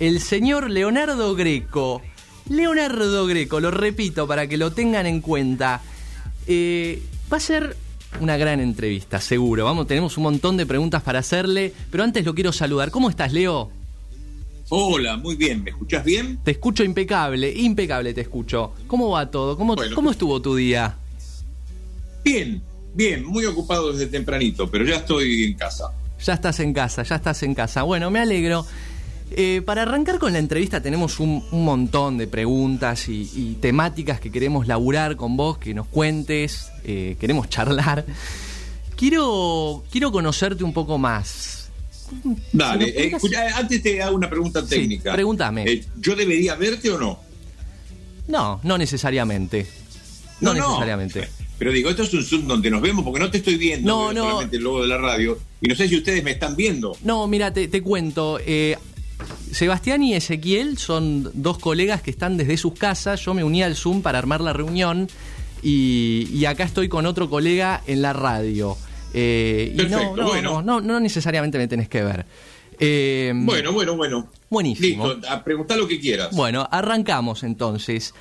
el señor Leonardo Greco. Leonardo Greco, lo repito para que lo tengan en cuenta. Eh, va a ser una gran entrevista, seguro. Vamos, tenemos un montón de preguntas para hacerle, pero antes lo quiero saludar. ¿Cómo estás, Leo? Hola, muy bien. ¿Me escuchas bien? Te escucho impecable, impecable te escucho. ¿Cómo va todo? ¿Cómo, ¿cómo estuvo tu día? Bien, bien, muy ocupado desde tempranito, pero ya estoy en casa. Ya estás en casa, ya estás en casa. Bueno, me alegro. Eh, para arrancar con la entrevista tenemos un, montón de preguntas y, temáticas que queremos laburar con vos, que nos cuentes, eh, queremos charlar. Quiero, quiero conocerte un poco más. Dale, eh, antes te hago una pregunta técnica. pregúntame. ¿Yo debería verte o no? No, no necesariamente. No, necesariamente. Pero digo, esto es un Zoom donde nos vemos porque no te estoy viendo, no, no. solamente el logo de la radio. Y no sé si ustedes me están viendo. No, mira, te, te cuento. Sebastián y Ezequiel son dos colegas que están desde sus casas. Yo me uní al Zoom para armar la reunión y, acá estoy con otro colega en la radio. Eh, no, no, bueno. no, no, necesariamente me tenés que ver. Eh, bueno, bueno, bueno. Buenísimo. Listo, a preguntar lo que quieras. Bueno, arrancamos entonces.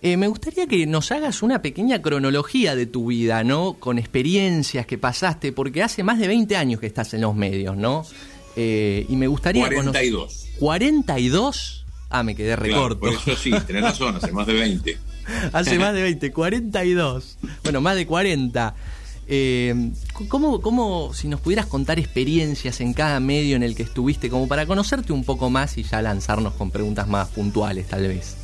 Eh, me gustaría que nos hagas una pequeña cronología de tu vida, ¿no? Con experiencias que pasaste, porque hace más de 20 años que estás en los medios, ¿no? Eh, y me gustaría 42. ¿42? Ah, me quedé recorto. por eso sí, tenés razón, hace más de 20. hace más de 20, 42. Bueno, más de 40. Eh, ¿cómo, ¿Cómo, si nos pudieras contar experiencias en cada medio en el que estuviste, como para conocerte un poco más y ya lanzarnos con preguntas más puntuales, tal vez?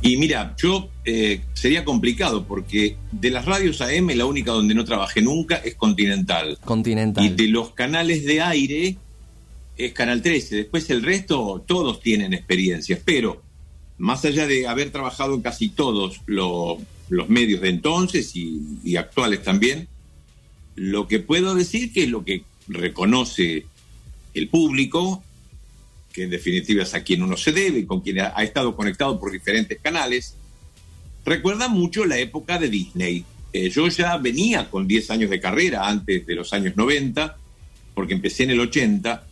Y mira, yo eh, sería complicado porque de las radios AM la única donde no trabajé nunca es Continental. Continental. Y de los canales de aire es Canal 13. Después el resto, todos tienen experiencias. Pero más allá de haber trabajado en casi todos los, medios de entonces y, y actuales también, lo que puedo decir que es lo que reconoce el público que en definitiva es a quien uno se debe con quien ha, estado conectado por diferentes canales, recuerda mucho la época de Disney. Eh, yo ya venía con 10 años de carrera antes de los años 90, porque empecé en el 80,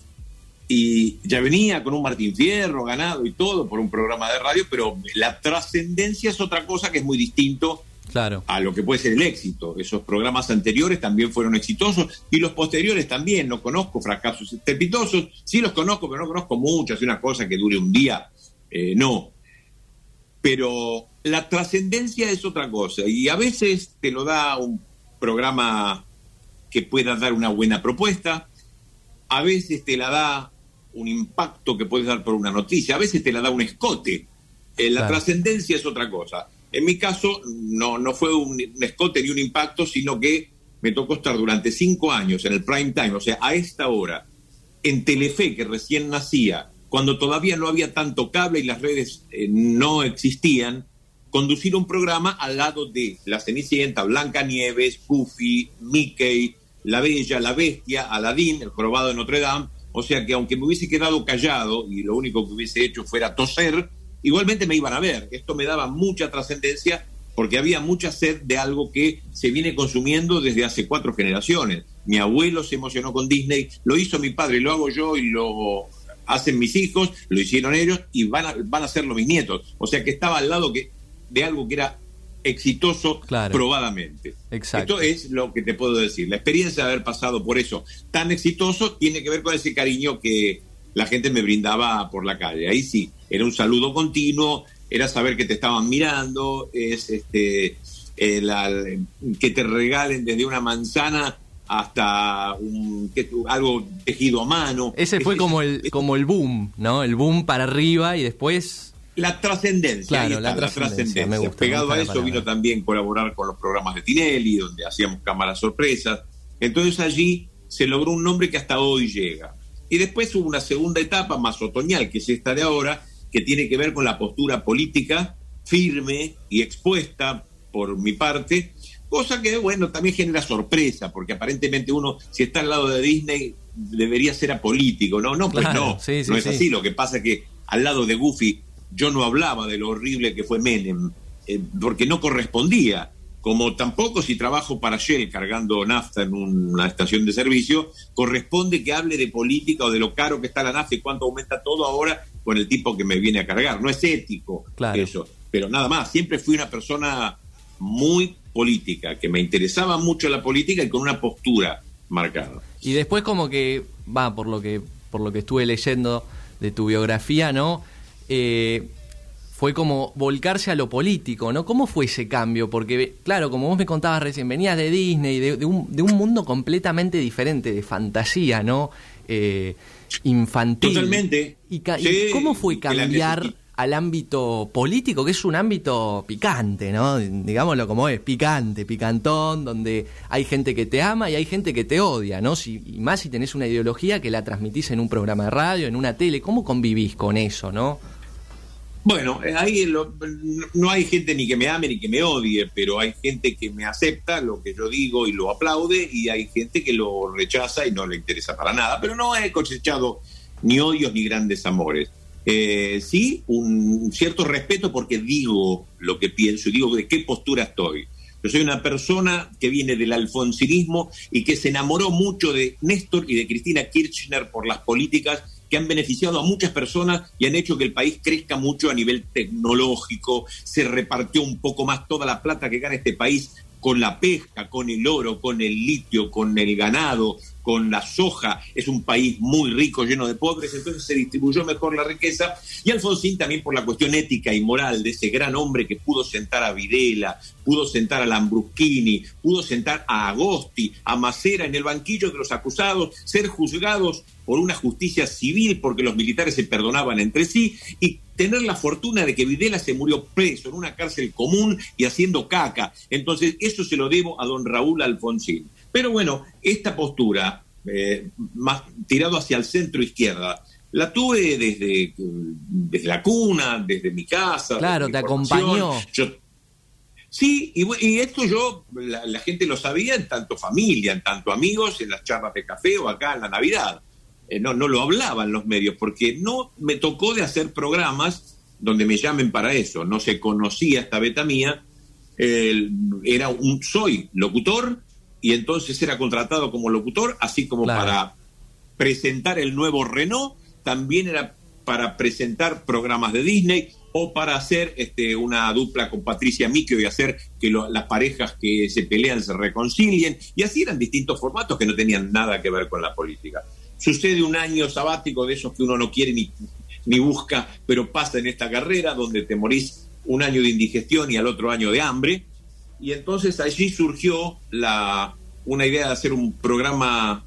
y ya venía con un Martín Fierro ganado y todo por un programa de radio, pero la trascendencia es otra cosa que es muy distinto claro. a lo que puede ser el éxito. Esos programas anteriores también fueron exitosos y los posteriores también. No conozco fracasos estrepitosos, sí los conozco, pero no conozco muchas. Una cosa que dure un día, eh, no. Pero la trascendencia es otra cosa y a veces te lo da un programa que pueda dar una buena propuesta, a veces te la da un impacto que puedes dar por una noticia, a veces te la da un escote. Eh, la trascendencia es otra cosa. En mi caso, no, no fue un, escote ni un impacto, sino que me tocó estar durante cinco años en el prime time, o sea, a esta hora, en Telefe, que recién nacía, cuando todavía no había tanto cable y las redes eh, no existían, conducir un programa al lado de La Cenicienta, Blanca Nieves, Goofy, Mickey, La Bella, La Bestia, Aladín, El Jorobado de Notre Dame. O sea que aunque me hubiese quedado callado y lo único que hubiese hecho fuera toser, igualmente me iban a ver. Esto me daba mucha trascendencia porque había mucha sed de algo que se viene consumiendo desde hace cuatro generaciones. Mi abuelo se emocionó con Disney, lo hizo mi padre, lo hago yo y lo hacen mis hijos, lo hicieron ellos y van a, van a hacerlo mis nietos. O sea que estaba al lado que, de algo que era exitoso probadamente. Exacto. Esto es lo que te puedo decir. La experiencia de haber pasado por eso tan exitoso tiene que ver con ese cariño que la gente me brindaba por la calle. Ahí sí, era un saludo continuo, era saber que te estaban mirando, es este eh, que te regalen desde una manzana hasta un, algo tejido a mano. Ese fue como el como el boom, ¿no? El boom para arriba y después la trascendencia. Claro, la trascendencia. Pegado a eso vino también colaborar con los programas de Tinelli, donde hacíamos cámaras sorpresas. Entonces allí se logró un nombre que hasta hoy llega. Y después hubo una segunda etapa más otoñal, que es esta de ahora, que tiene que ver con la postura política firme y expuesta por mi parte, cosa que, bueno, también genera sorpresa, porque aparentemente uno, si está al lado de Disney, debería ser apolítico, ¿no? No, pues no, no es así. Lo que pasa es que al lado de Goofy yo no hablaba de lo horrible que fue Menem, eh, porque no correspondía como tampoco si trabajo para Shell cargando nafta en una estación de servicio, corresponde que hable de política o de lo caro que está la nafta y cuánto aumenta todo ahora con el tipo que me viene a cargar. No es ético eso, pero nada más, siempre fui una persona muy política, que me interesaba mucho la política y con una postura marcada. Y después como que, va, por lo que, por lo que estuve leyendo de tu biografía, ¿no? Eh, fue como volcarse a lo político, ¿no? ¿Cómo fue ese cambio? Porque, claro, como vos me contabas recién, venías de Disney, de, un, de un, mundo completamente diferente, de fantasía, ¿no? Eh, infantil. Totalmente. ¿Y, cómo fue cambiar al ámbito político, que es un ámbito picante, ¿no? Digámoslo como es, picante, picantón, donde hay gente que te ama y hay gente que te odia, ¿no? Si, y más si tenés una ideología que la transmitís en un programa de radio, en una tele, ¿cómo convivís con eso, no? Bueno, eh, ahí no hay gente ni que me ame ni que me odie, pero hay gente que me acepta lo que yo digo y lo aplaude, y hay gente que lo rechaza y no le interesa para nada. Pero no he cosechado ni odios ni grandes amores. Eh, sí, un cierto respeto porque digo lo que pienso y digo de qué postura estoy. Yo soy una persona que viene del alfonsinismo y que se enamoró mucho de Néstor y de Cristina Kirchner por las políticas han beneficiado a muchas personas y han hecho que el país crezca mucho a nivel tecnológico, se repartió un poco más toda la plata que gana este país con la pesca, con el oro, con el litio, con el ganado, con la soja, es un país muy rico, lleno de pobres, entonces se distribuyó mejor la riqueza. Y Alfonsín también por la cuestión ética y moral de ese gran hombre que pudo sentar a Videla, pudo sentar a Lambruschini, pudo sentar a Agosti, a Macera en el banquillo de los acusados, ser juzgados por una justicia civil porque los militares se perdonaban entre sí y tener la fortuna de que Videla se murió preso en una cárcel común y haciendo caca. Entonces, eso se lo debo a don Raúl Alfonsín. Pero bueno, esta postura, eh, más tirado hacia el centro izquierda, la tuve desde, desde la cuna, desde mi casa. Claro, te acompañó. sí, y, esto yo, la, gente lo sabía en tanto familia, en tanto amigos, en las charlas de café o acá en la Navidad. Eh, no, no lo hablaban los medios, porque no me tocó de hacer programas donde me llamen para eso. No se conocía esta beta mía. era un, soy locutor, y entonces era contratado como locutor, así como para presentar el nuevo Renault, también era para presentar programas de Disney o para hacer este, una dupla con Patricia Miquio y hacer que las parejas que se pelean se reconcilien. Y así eran distintos formatos que no tenían nada que ver con la política. Sucede un año sabático de esos que uno no quiere ni, ni busca, pero pasa en esta carrera donde te morís un año de indigestión y al otro año de hambre y entonces allí surgió la, una idea de hacer un programa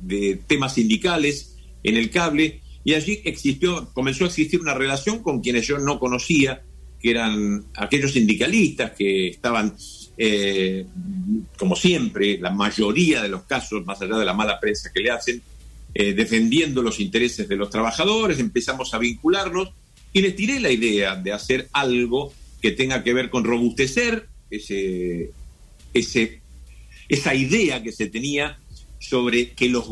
de temas sindicales en el cable y allí existió, comenzó a existir una relación con quienes yo no conocía, que eran aquellos sindicalistas que estaban, eh, como siempre, la mayoría de los casos, más allá de la mala prensa que le hacen, eh, defendiendo los intereses de los trabajadores, empezamos a vincularnos y les tiré la idea de hacer algo que tenga que ver con robustecer ese, ese, esa idea que se tenía sobre que los,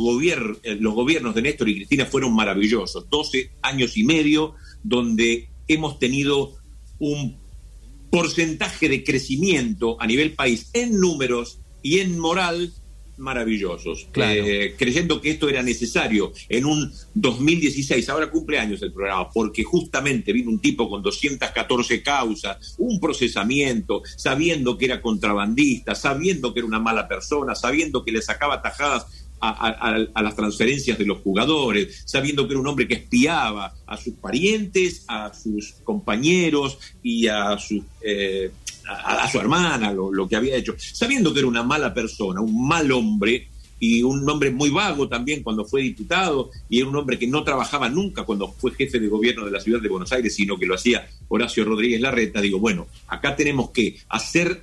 eh, los gobiernos de Néstor y Cristina fueron maravillosos. 12 años y medio donde hemos tenido un porcentaje de crecimiento a nivel país en números y en moral maravillosos, eh, creyendo que esto era necesario en un 2016, ahora cumple años el programa, porque justamente vino un tipo con 214 causas, un procesamiento, sabiendo que era contrabandista, sabiendo que era una mala persona, sabiendo que le sacaba tajadas a, las transferencias de los jugadores, sabiendo que era un hombre que espiaba a sus parientes, a sus compañeros y a sus eh, a, su hermana, lo, que había hecho, sabiendo que era una mala persona, un mal hombre, y un hombre muy vago también cuando fue diputado, y era un hombre que no trabajaba nunca cuando fue jefe de gobierno de la ciudad de Buenos Aires, sino que lo hacía Horacio Rodríguez Larreta, digo, bueno, acá tenemos que hacer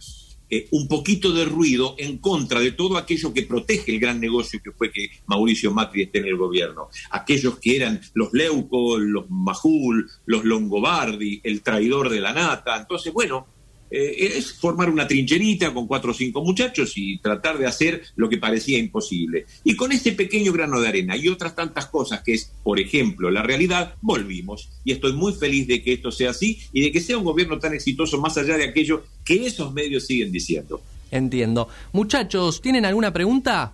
eh, un poquito de ruido en contra de todo aquello que protege el gran negocio que fue que Mauricio Macri esté en el gobierno. Aquellos que eran los Leuco, los Majul, los Longobardi, el traidor de la nata. Entonces, bueno, eh, es formar una trincherita con cuatro o cinco muchachos y tratar de hacer lo que parecía imposible. Y con este pequeño grano de arena y otras tantas cosas que es, por ejemplo, la realidad, volvimos. Y estoy muy feliz de que esto sea así y de que sea un gobierno tan exitoso más allá de aquello que esos medios siguen diciendo. Entiendo. Muchachos, ¿tienen alguna pregunta?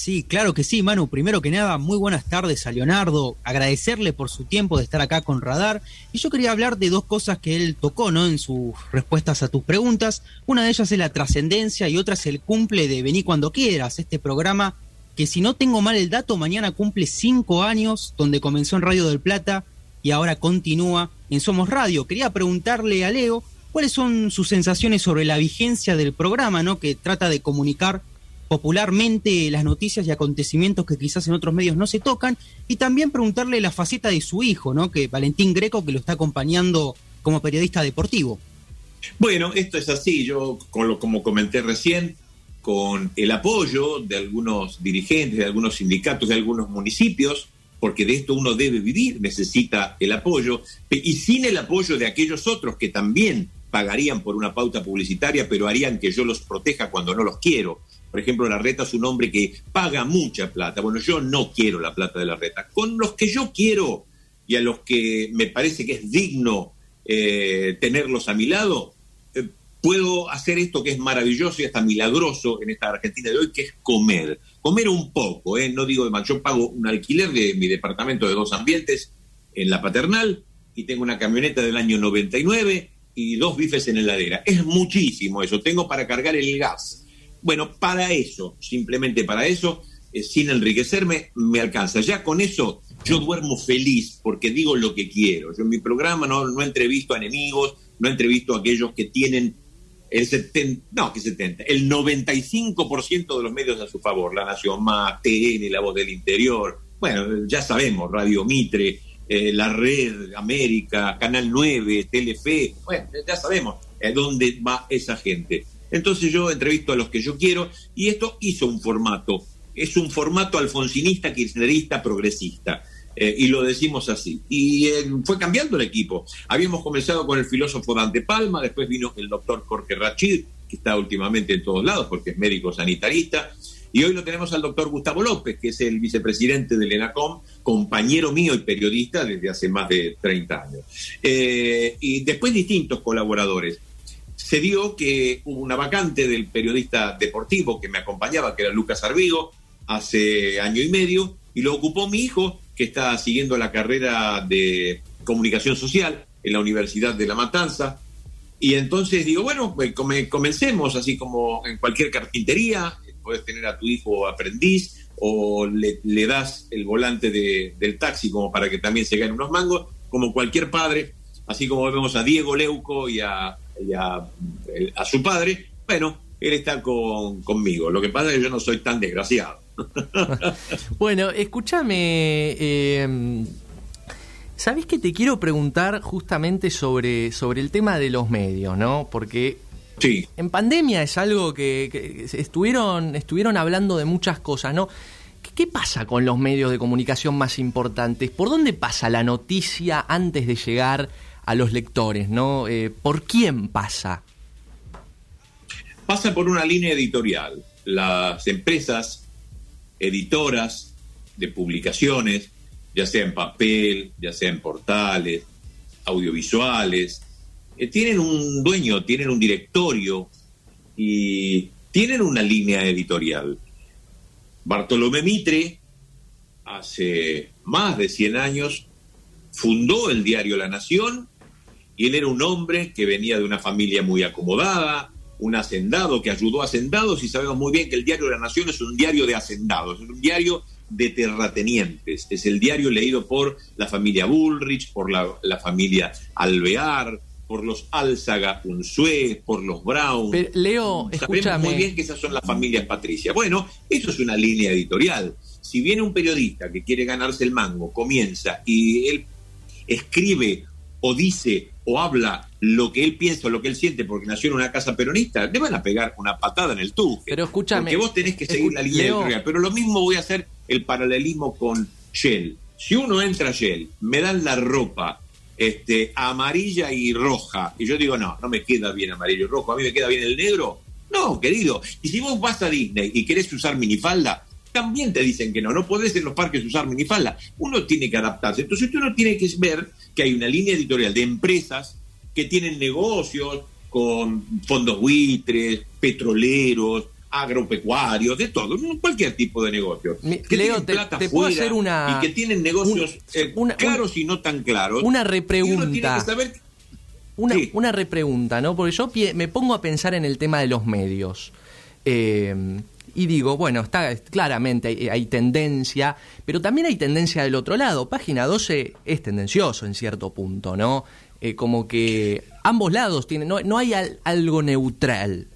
Sí, claro que sí, Manu. Primero que nada, muy buenas tardes a Leonardo. Agradecerle por su tiempo de estar acá con Radar. Y yo quería hablar de dos cosas que él tocó, ¿no? En sus respuestas a tus preguntas. Una de ellas es la trascendencia y otra es el cumple de Vení cuando quieras, este programa que si no tengo mal el dato, mañana cumple cinco años, donde comenzó en Radio del Plata y ahora continúa en Somos Radio. Quería preguntarle a Leo cuáles son sus sensaciones sobre la vigencia del programa, ¿no? Que trata de comunicar popularmente las noticias y acontecimientos que quizás en otros medios no se tocan, y también preguntarle la faceta de su hijo, ¿no? Que Valentín Greco, que lo está acompañando como periodista deportivo. Bueno, esto es así, yo como comenté recién, con el apoyo de algunos dirigentes, de algunos sindicatos, de algunos municipios, porque de esto uno debe vivir, necesita el apoyo, y sin el apoyo de aquellos otros que también pagarían por una pauta publicitaria, pero harían que yo los proteja cuando no los quiero. Por ejemplo, la reta es un hombre que paga mucha plata. Bueno, yo no quiero la plata de la reta. Con los que yo quiero y a los que me parece que es digno eh, tenerlos a mi lado, eh, puedo hacer esto que es maravilloso y hasta milagroso en esta Argentina de hoy, que es comer. Comer un poco, ¿eh? no digo de más. Yo pago un alquiler de mi departamento de dos ambientes en la paternal y tengo una camioneta del año 99 y dos bifes en heladera. Es muchísimo eso. Tengo para cargar el gas bueno, para eso, simplemente para eso, eh, sin enriquecerme, me alcanza. Ya con eso yo duermo feliz porque digo lo que quiero. Yo en mi programa no, no entrevisto a enemigos, no entrevisto a aquellos que tienen el 70, no, que 70, el 95% de los medios a su favor, La Nación Más, TN, La Voz del Interior, bueno, ya sabemos, Radio Mitre, eh, La Red, América, Canal 9, Telefe, bueno, ya sabemos eh, dónde va esa gente. Entonces yo entrevisto a los que yo quiero y esto hizo un formato. Es un formato alfonsinista, kirchnerista, progresista. Eh, y lo decimos así. Y eh, fue cambiando el equipo. Habíamos comenzado con el filósofo Dante Palma, después vino el doctor Jorge Rachid, que está últimamente en todos lados porque es médico sanitarista. Y hoy lo tenemos al doctor Gustavo López, que es el vicepresidente del ENACOM, compañero mío y periodista desde hace más de 30 años. Eh, y después distintos colaboradores se dio que hubo una vacante del periodista deportivo que me acompañaba, que era Lucas Arvigo, hace año y medio, y lo ocupó mi hijo, que está siguiendo la carrera de comunicación social en la Universidad de La Matanza. Y entonces digo, bueno, pues comencemos, así como en cualquier carpintería, puedes tener a tu hijo aprendiz o le, das el volante del taxi como para que también se gane unos mangos, como cualquier padre, así como vemos a Diego Leuco y a y a, su padre, bueno, él está con, conmigo. Lo que pasa es que yo no soy tan desgraciado. bueno, escúchame. Eh, ¿Sabés que te quiero preguntar justamente sobre, sobre el tema de los medios, no? Porque sí. en pandemia es algo que, estuvieron, estuvieron hablando de muchas cosas, ¿no? ¿Qué pasa con los medios de comunicación más importantes? ¿Por dónde pasa la noticia antes de llegar a los lectores, ¿no? Eh, ¿Por quién pasa? Pasa por una línea editorial. Las empresas editoras de publicaciones, ya sea en papel, ya sea en portales, audiovisuales, eh, tienen un dueño, tienen un directorio y tienen una línea editorial. Bartolomé Mitre, hace más de 100 años, fundó el diario La Nación y él era un hombre que venía de una familia muy acomodada, un hacendado que ayudó a hacendados y sabemos muy bien que el diario de la Nación es un diario de hacendados, es un diario de terratenientes, es el diario leído por la familia Bullrich, por la, familia Alvear, por los Álzaga Unzué, por los Brown. Leo, Sabemos muy bien que esas son las familias patricias. Bueno, eso es una línea editorial. Si viene un periodista que quiere ganarse el mango, comienza y él escribe o dice o habla lo que él piensa o lo que él siente porque nació en una casa peronista, le van a pegar una patada en el tuje. Pero escúchame. Porque vos tenés que seguir la línea editorial. Pero lo mismo voy a hacer el paralelismo con Shell. Si uno entra a Shell, me dan la ropa este, amarilla y roja. Y yo digo, no, no me queda bien amarillo y rojo, a mí me queda bien el negro. No, querido. Y si vos vas a Disney y querés usar minifalda, también te dicen que no, no podés en los parques usar minifalda. Uno tiene que adaptarse. Entonces uno tiene que ver que hay una línea editorial de empresas que tienen negocios con fondos buitres, petroleros, agropecuarios, de todo, cualquier tipo de negocio. que Leo, te, puedo hacer una... Y que tienen negocios eh, claros y no tan claros. Una repregunta. Una, una repregunta, ¿no? Porque yo me pongo a pensar en el tema de los medios. Eh, y digo, bueno, está claramente hay, tendencia, pero también hay tendencia del otro lado. Página 12 es tendencioso en cierto punto, ¿no? Eh, como que ambos lados tienen, no, no hay algo neutral.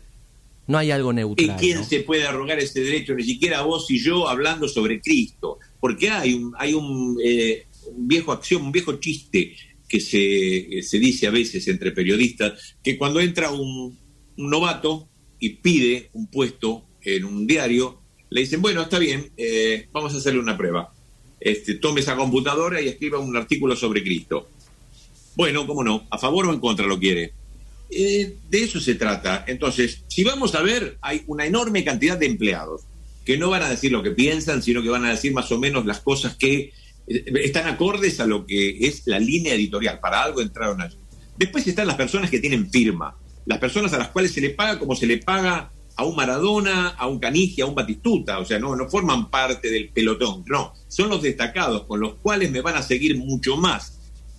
No hay algo neutral. ¿Y quién se puede arrogar ese derecho? Ni siquiera vos y yo hablando sobre Cristo. Porque hay un, hay un, eh, viejo acción, un viejo chiste que se, se, dice a veces entre periodistas, que cuando entra un, novato y pide un puesto en un diario, le dicen, bueno, está bien, eh, vamos a hacerle una prueba. Este, tome esa computadora y escriba un artículo sobre Cristo. Bueno, cómo no, a favor o en contra lo quiere. Eh, de eso se trata. Entonces, si vamos a ver, hay una enorme cantidad de empleados que no van a decir lo que piensan, sino que van a decir más o menos las cosas que eh, están acordes a lo que es la línea editorial. Para algo entraron allí. Después están las personas que tienen firma, las personas a las cuales se le paga como se le paga a un Maradona, a un Canigia, a un Batistuta, o sea, no, no forman parte del pelotón, no, son los destacados con los cuales me van a seguir mucho más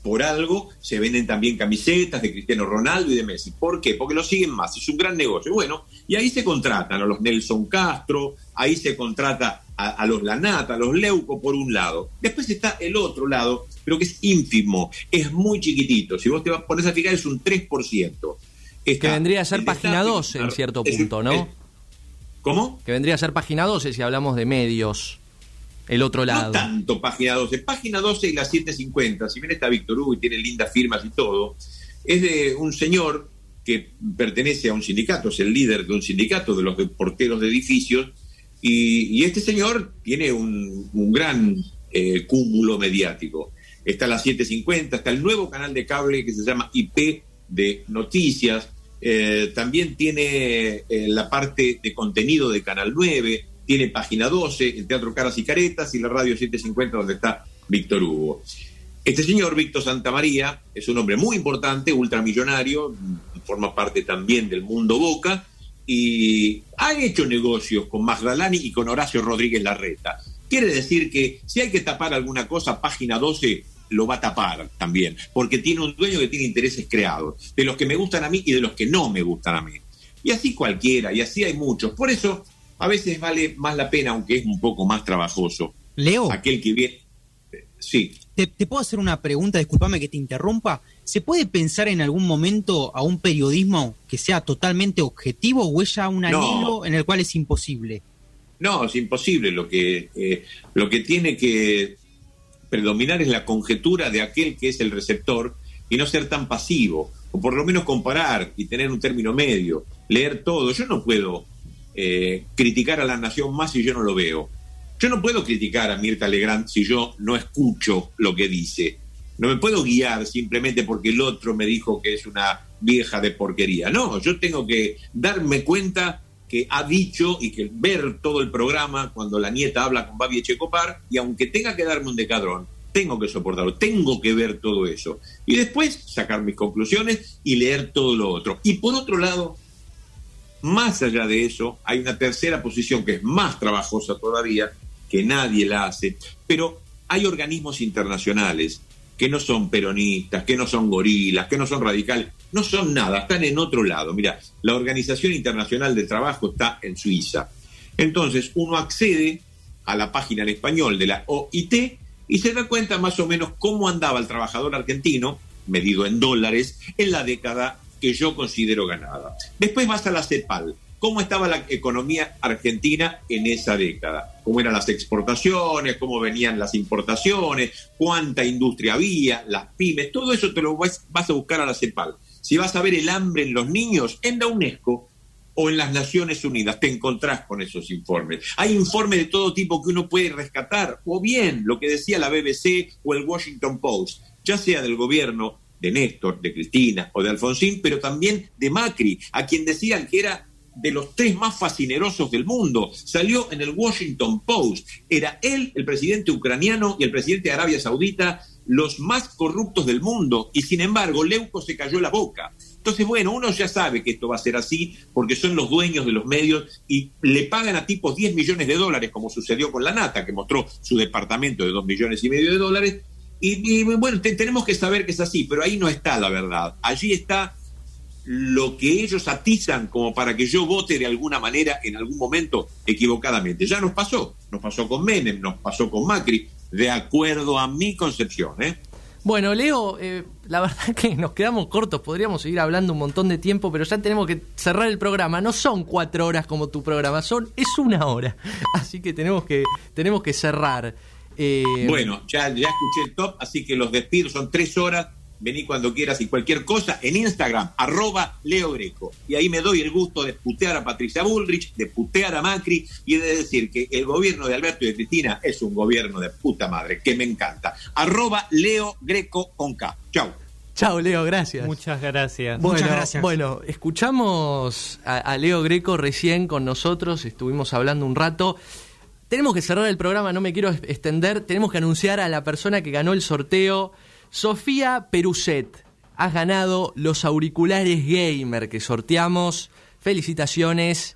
por algo se venden también camisetas de Cristiano Ronaldo y de Messi. ¿Por qué? Porque lo siguen más, es un gran negocio. Bueno, y ahí se contratan a los Nelson Castro, ahí se contrata a, los Lanata, a los Leuco por un lado. Después está el otro lado, pero que es ínfimo, es muy chiquitito. Si vos te pones a fijar es un 3%. Que vendría a ser página 12 en cierto punto, ¿no? ¿Cómo? Que vendría a ser página 12 si hablamos de medios el otro lado. No tanto página 12. Página 12 y la 750, si bien está Víctor Hugo y tiene lindas firmas y todo, es de un señor que pertenece a un sindicato, es el líder de un sindicato de los porteros de edificios, y, este señor tiene un, gran eh, cúmulo mediático. Está la 750, está el nuevo canal de cable que se llama IP de noticias, eh, también tiene eh, la parte de contenido de Canal 9, tiene página 12, el Teatro Caras y Caretas y la Radio 750 donde está Víctor Hugo. Este señor, Víctor Santamaría, es un hombre muy importante, ultramillonario, forma parte también del mundo Boca y ha hecho negocios con Magdalani y con Horacio Rodríguez Larreta. Quiere decir que si hay que tapar alguna cosa, página 12 lo va a tapar también, porque tiene un dueño que tiene intereses creados, de los que me gustan a mí y de los que no me gustan a mí. Y así cualquiera, y así hay muchos. Por eso a veces vale más la pena, aunque es un poco más trabajoso. Leo. Aquel que viene. Sí. ¿Te, puedo hacer una pregunta? Disculpame que te interrumpa. ¿Se puede pensar en algún momento a un periodismo que sea totalmente objetivo o es ya un anhelo en el cual es imposible? No, es imposible. Lo que, eh, lo que tiene que predominar es la conjetura de aquel que es el receptor y no ser tan pasivo, o por lo menos comparar y tener un término medio, leer todo. Yo no puedo eh, criticar a la nación más si yo no lo veo. Yo no puedo criticar a Mirta Legrand si yo no escucho lo que dice. No me puedo guiar simplemente porque el otro me dijo que es una vieja de porquería. No, yo tengo que darme cuenta que ha dicho y que ver todo el programa cuando la nieta habla con Babi Echecopar y aunque tenga que darme un decadrón, tengo que soportarlo, tengo que ver todo eso. Y después sacar mis conclusiones y leer todo lo otro. Y por otro lado, más allá de eso, hay una tercera posición que es más trabajosa todavía, que nadie la hace, pero hay organismos internacionales que no son peronistas, que no son gorilas, que no son radicales, no son nada, están en otro lado. Mira, la Organización Internacional del Trabajo está en Suiza. Entonces, uno accede a la página en español de la OIT y se da cuenta más o menos cómo andaba el trabajador argentino, medido en dólares, en la década que yo considero ganada. Después vas a la CEPAL. ¿Cómo estaba la economía argentina en esa década? ¿Cómo eran las exportaciones? ¿Cómo venían las importaciones? ¿Cuánta industria había? ¿Las pymes? Todo eso te lo vas, a buscar a la CEPAL. Si vas a ver el hambre en los niños, en la UNESCO o en las Naciones Unidas, te encontrás con esos informes. Hay informes de todo tipo que uno puede rescatar, o bien lo que decía la BBC o el Washington Post, ya sea del gobierno de Néstor, de Cristina o de Alfonsín, pero también de Macri, a quien decían que era de los tres más fascinerosos del mundo. Salió en el Washington Post. Era él, el presidente ucraniano y el presidente de Arabia Saudita, los más corruptos del mundo. Y sin embargo, Leuco se cayó la boca. Entonces, bueno, uno ya sabe que esto va a ser así porque son los dueños de los medios y le pagan a tipos 10 millones de dólares, como sucedió con la Nata, que mostró su departamento de 2 millones y medio de dólares. Y, bueno, tenemos que saber que es así, pero ahí no está la verdad. Allí está lo que ellos atizan como para que yo vote de alguna manera en algún momento equivocadamente. Ya nos pasó, nos pasó con Menem, nos pasó con Macri, de acuerdo a mi concepción. ¿eh? Bueno, Leo, eh, la verdad que nos quedamos cortos, podríamos seguir hablando un montón de tiempo, pero ya tenemos que cerrar el programa. No son cuatro horas como tu programa, son es una hora, así que tenemos que tenemos que cerrar. Eh, bueno, ya, ya escuché el top, así que los despido, son tres horas vení cuando quieras y cualquier cosa en Instagram, arroba Leo Greco. Y ahí me doy el gusto de putear a Patricia Bullrich, de putear a Macri y de decir que el gobierno de Alberto y de Cristina es un gobierno de puta madre, que me encanta. Arroba Leo Greco con K. Chau. Chao, Leo, gracias. Muchas gracias. Bueno, Muchas gracias. Bueno, escuchamos a, Leo Greco recién con nosotros, estuvimos hablando un rato. Tenemos que cerrar el programa, no me quiero extender. Tenemos que anunciar a la persona que ganó el sorteo Sofía Peruset, has ganado los auriculares gamer que sorteamos. Felicitaciones.